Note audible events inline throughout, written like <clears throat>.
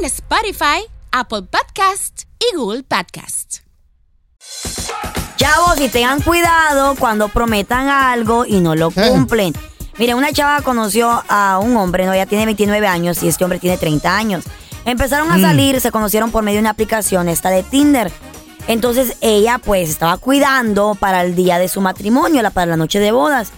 en Spotify, Apple Podcast y Google Podcast. Chavos, y tengan cuidado cuando prometan algo y no lo cumplen. Miren, una chava conoció a un hombre, no, ella tiene 29 años y este hombre tiene 30 años. Empezaron a Mm. salir, se conocieron por medio de una aplicación, esta de Tinder. Entonces ella pues estaba cuidando para el día de su matrimonio, la, para la noche de bodas.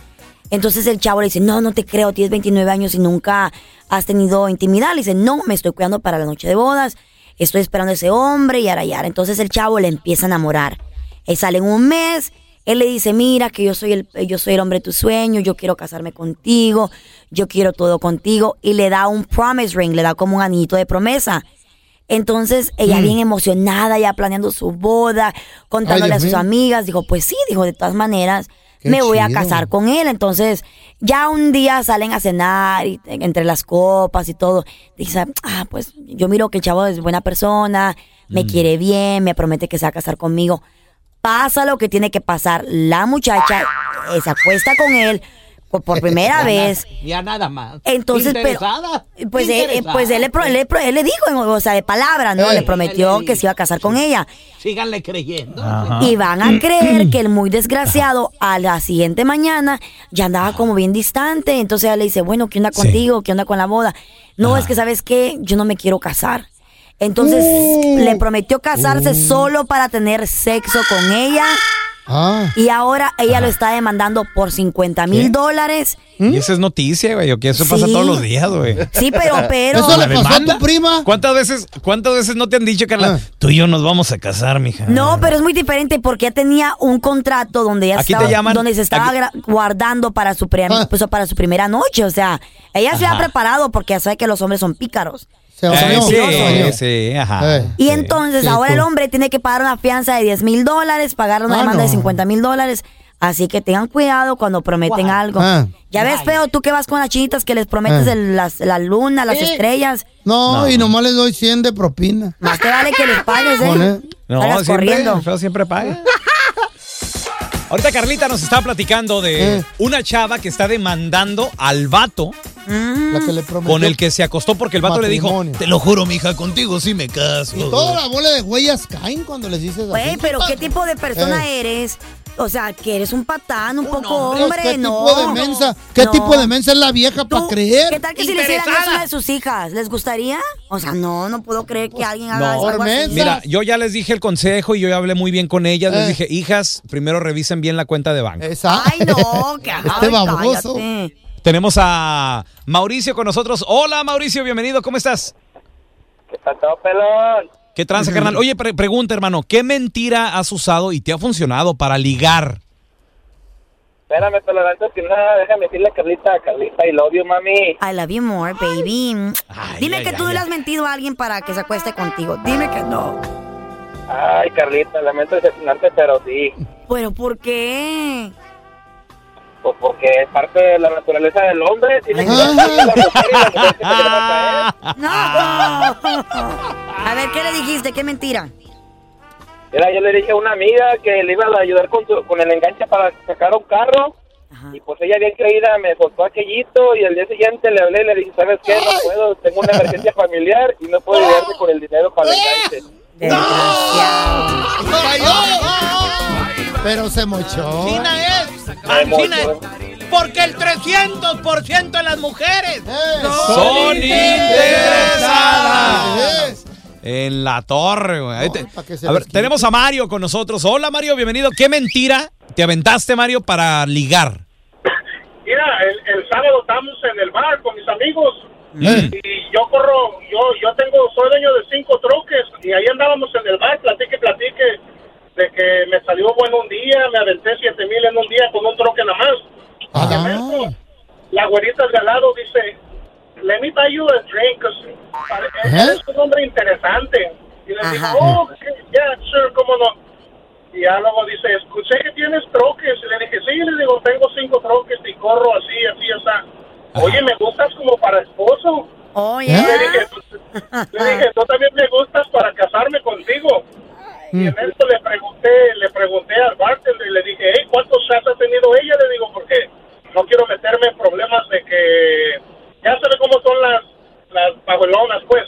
Entonces el chavo le dice, no, no te creo, tienes 29 años y nunca has tenido intimidad. Le dice, no, me estoy cuidando para la noche de bodas, estoy esperando a ese hombre y ara, y ara. Entonces el chavo le empieza a enamorar. Él sale en un mes, él le dice, mira que yo soy el, yo soy el hombre de tu sueño, yo quiero casarme contigo, yo quiero todo contigo. Y le da un promise ring, le da como un anillito de promesa. Entonces ella Mm. bien emocionada, ya planeando su boda, contándole Ay, a sus mío. amigas, dijo, pues sí, dijo, de todas maneras, Qué me voy a casar con él. Entonces, ya un día salen a cenar y, entre las copas y todo. Dice, ah, pues yo miro que el chavo es buena persona, Mm. me quiere bien, me promete que se va a casar conmigo. Pasa lo que tiene que pasar. La muchacha eh, se acuesta con él por, por primera <laughs> Ya vez. na- Ya nada más. Entonces, pero, pues, él, eh, pues él, le pro- él le pro- él le dijo, o sea, de palabra, ¿no? Eh, le prometió le que se iba a casar con ella. Síganle creyendo. Y van a creer <clears throat> que el muy desgraciado a la siguiente mañana ya andaba como bien distante. Entonces ella le dice, bueno, ¿qué onda contigo? ¿Qué onda con la boda? No, es que sabes qué, yo no me quiero casar. Entonces le prometió casarse solo para tener sexo con ella. Y ahora ella lo está demandando por 50 mil dólares. Y esa es noticia, güey. o que eso pasa Sí. todos los días, güey. Sí, pero, <laughs> pero. ¿Eso le pasó a tu prima? ¿Cuántas veces, cuántas veces no te han dicho, Carla? Tú y yo nos vamos a casar, mija. No, pero es muy diferente porque ella tenía un contrato donde ella Aquí te estaba, llaman- donde se estaba aquí- guardando para su, pre- pues, para su primera noche. O sea, ella se ha preparado porque ya sabe que los hombres son pícaros. Eh, Son sí, mentirosos. sí, ajá. Y entonces Sí, ahora el hombre tiene que pagar una fianza de 10 mil dólares, pagar una Ah, demanda de no. 50 mil dólares. Así que tengan cuidado cuando prometen algo. Ah. Ya ves, feo, tú que vas con las chinitas que les prometes Ah. el- las- la luna, las Sí. estrellas. No, y nomás les doy 100 de propina. Más te vale que les pagues, ¿eh? No, siempre, corriendo. el feo siempre paga. Ahorita Carlita nos está platicando de Eh. una chava que está demandando al vato La que le prometió. con el que se acostó porque el vato le dijo, te lo juro, mija, contigo sí me caso. Y toda la bola de huellas caen cuando les dices así. Güey, pero ¿qué <laughs> tipo de persona Eh. eres? O sea, que eres un patán, un poco hombre, hombre, ¿qué no. tipo de mensa? ¿Qué No. tipo de mensa es la vieja para creer? ¿Qué tal que si le hicieran eso a una de sus hijas? ¿Les gustaría? O sea, no, no puedo creer que alguien haga No, algo así. mira, yo ya les dije el consejo y yo ya hablé muy bien con ellas. Les Eh. dije, hijas, primero revisen bien la cuenta de banco. Ay, no, que <laughs> Este baboso. Tenemos a Mauricio con nosotros. Hola, Mauricio, bienvenido. ¿Cómo estás? ¿Qué pasó, pelón? ¿Qué tranza, carnal? Oye, pre- pregunta, hermano, ¿qué mentira has usado y te ha funcionado para ligar? Espérame, pelón, antes que nada, déjame decirle a Carlita, Carlita, I love you, mami. I love you more, baby. Dime ay, que tú ay, le has mentido a alguien para que se acueste contigo. Dime que no. Ay, Carlita, lamento decepcionarte, pero sí. ¿Pero por qué? Pues porque es parte de la naturaleza del hombre. Tiene que. No. A ver, ¿qué le dijiste? ¿Qué mentira? Mira, yo le dije a una amiga que le iba a ayudar con, su- con el enganche para sacar un carro. Y pues ella bien creída me soltó aquellito y al día siguiente le hablé y le dije, ¿sabes qué? No puedo, tengo una emergencia familiar y no puedo ayudarte con el dinero para el enganche. Pero se mochó. China. Me China. Porque el 300% de las mujeres. Son interesadas. En la torre, güey. A ver, tenemos a Mario con nosotros. Hola, Mario, bienvenido. ¿Qué mentira te aventaste, Mario, para ligar? Mira, el, el sábado estamos en el bar con mis amigos Eh, y yo corro, yo yo tengo, soy dueño de cinco troques y ahí andábamos en el bar, platique, platique, de que me salió bueno un día, me aventé siete mil en un día con un troque nada más. Ah. Y en eso, la güerita de al lado dice, let me buy you a drink, ¿Eh? es un hombre interesante. Y le Ajá. digo, oh, yeah, sure, cómo no. Y ya luego dice, escuché que tienes troques. Y le dije, sí, le digo, tengo cinco troques y corro así, así, así. Oye, me gustas como para esposo. Oye. Le dije, le dije, tú también me gustas para casarme contigo. Y en esto le pregunté, le pregunté al bartender y le dije, hey, ¿cuántos shots ha tenido ella? Le digo, porque no quiero meterme en problemas de que ya sabe cómo son las, las pajuelonas, pues.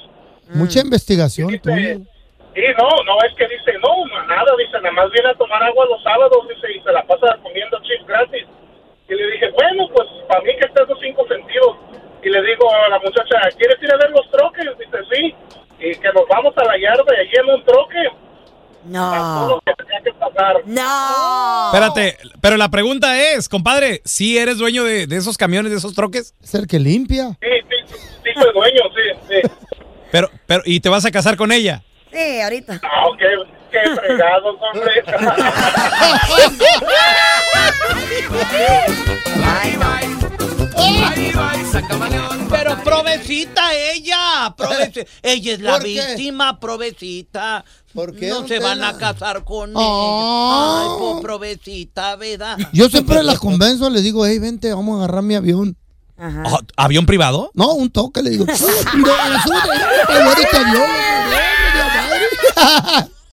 Mucha investigación Dice, tuya. sí, no, no, es que dice, no, nada, dice, nada más viene a tomar agua los sábados, dice, y se la pasa comiendo chips gratis. Y le dije, bueno, pues para mí que estás los cinco sentidos. Y le digo a la muchacha, ¿quieres ir a ver los troques? Dice, sí. Y que nos vamos a la yarda y allí en un troque, No. que tenía que pasar. No. Espérate, pero la pregunta es, compadre, ¿sí eres dueño de, de esos camiones, de esos troques? Es el que limpia. Sí, sí, sí, soy dueño, sí, sí. Pero, pero, ¿y te vas a casar con ella? Sí, ahorita. No, qué, qué fregados, hombre. Ay. Pero provecita ella, provecita. Ella es la víctima, provecita. ¿Por qué, No don se van Tela? a casar con Ah. ella. Ay, pues provecita, ¿verdad? Yo siempre las convenzo, les digo, hey, vente, vamos a agarrar mi avión. Ajá. Oh, ¿Avión privado? No, un toque, le digo.